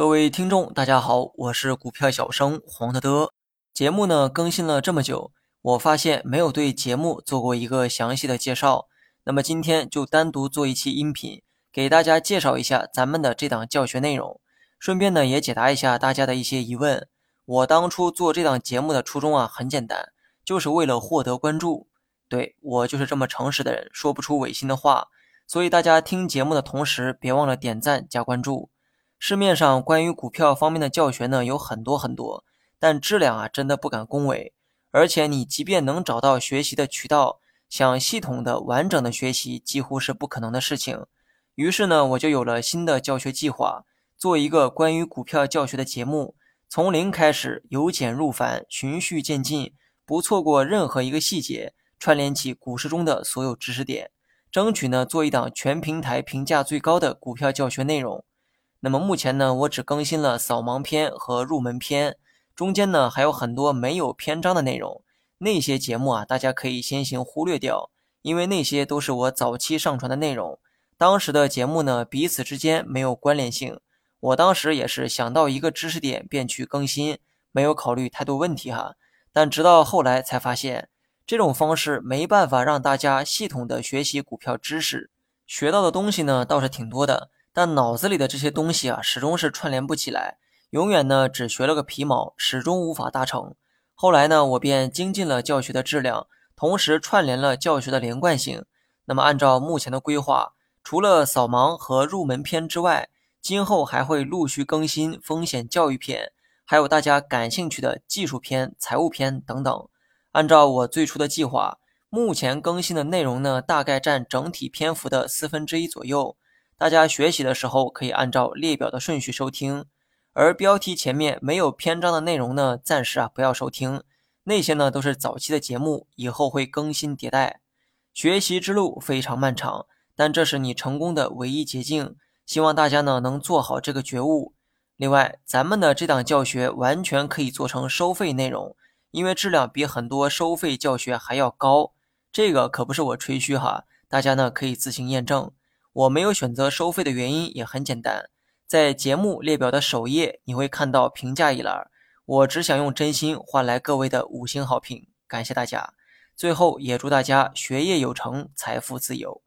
各位听众，大家好，我是股票小生黄德德。节目呢更新了这么久，我发现没有对节目做过一个详细的介绍。那么今天就单独做一期音频，给大家介绍一下咱们的这档教学内容，顺便呢也解答一下大家的一些疑问。我当初做这档节目的初衷啊很简单，就是为了获得关注。对我就是这么诚实的人，说不出违心的话。所以大家听节目的同时，别忘了点赞加关注。市面上关于股票方面的教学呢有很多很多，但质量啊真的不敢恭维。而且你即便能找到学习的渠道，想系统的完整的学习几乎是不可能的事情。于是呢，我就有了新的教学计划，做一个关于股票教学的节目，从零开始，由简入繁，循序渐进，不错过任何一个细节，串联起股市中的所有知识点，争取呢做一档全平台评价最高的股票教学内容。那么目前呢，我只更新了扫盲篇和入门篇，中间呢还有很多没有篇章的内容。那些节目啊，大家可以先行忽略掉，因为那些都是我早期上传的内容。当时的节目呢，彼此之间没有关联性。我当时也是想到一个知识点便去更新，没有考虑太多问题哈。但直到后来才发现，这种方式没办法让大家系统的学习股票知识，学到的东西呢倒是挺多的。但脑子里的这些东西啊，始终是串联不起来，永远呢只学了个皮毛，始终无法达成。后来呢，我便精进了教学的质量，同时串联了教学的连贯性。那么按照目前的规划，除了扫盲和入门篇之外，今后还会陆续更新风险教育篇，还有大家感兴趣的技术篇、财务篇等等。按照我最初的计划，目前更新的内容呢，大概占整体篇幅的四分之一左右。大家学习的时候可以按照列表的顺序收听，而标题前面没有篇章的内容呢，暂时啊不要收听。那些呢都是早期的节目，以后会更新迭代。学习之路非常漫长，但这是你成功的唯一捷径。希望大家呢能做好这个觉悟。另外，咱们的这档教学完全可以做成收费内容，因为质量比很多收费教学还要高。这个可不是我吹嘘哈，大家呢可以自行验证。我没有选择收费的原因也很简单，在节目列表的首页你会看到评价一栏，我只想用真心换来各位的五星好评，感谢大家。最后也祝大家学业有成，财富自由。